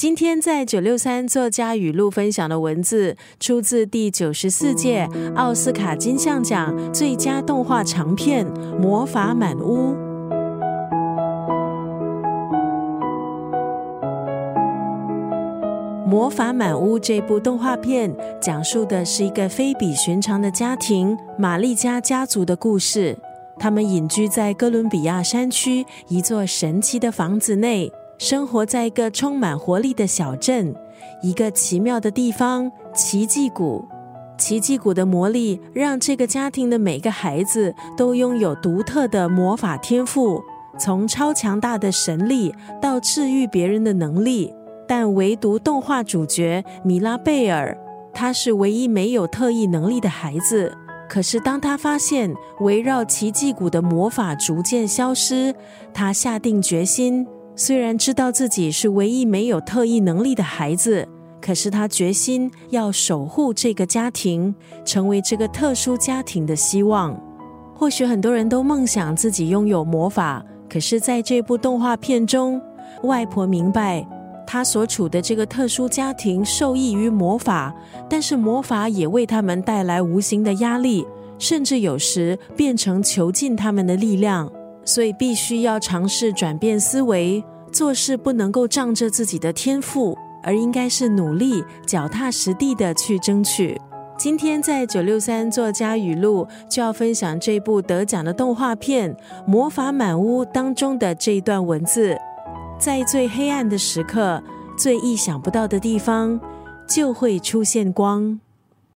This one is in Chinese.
今天在九六三作家语录分享的文字，出自第九十四届奥斯卡金像奖最佳动画长片《魔法满屋》。《魔法满屋》这部动画片讲述的是一个非比寻常的家庭——玛丽家家族的故事。他们隐居在哥伦比亚山区一座神奇的房子内。生活在一个充满活力的小镇，一个奇妙的地方——奇迹谷。奇迹谷的魔力让这个家庭的每个孩子都拥有独特的魔法天赋，从超强大的神力到治愈别人的能力。但唯独动画主角米拉贝尔，他是唯一没有特异能力的孩子。可是，当他发现围绕奇迹谷的魔法逐渐消失，他下定决心。虽然知道自己是唯一没有特异能力的孩子，可是他决心要守护这个家庭，成为这个特殊家庭的希望。或许很多人都梦想自己拥有魔法，可是在这部动画片中，外婆明白她所处的这个特殊家庭受益于魔法，但是魔法也为他们带来无形的压力，甚至有时变成囚禁他们的力量。所以必须要尝试转变思维，做事不能够仗着自己的天赋，而应该是努力、脚踏实地的去争取。今天在九六三作家语录就要分享这部得奖的动画片《魔法满屋》当中的这一段文字：在最黑暗的时刻，最意想不到的地方，就会出现光。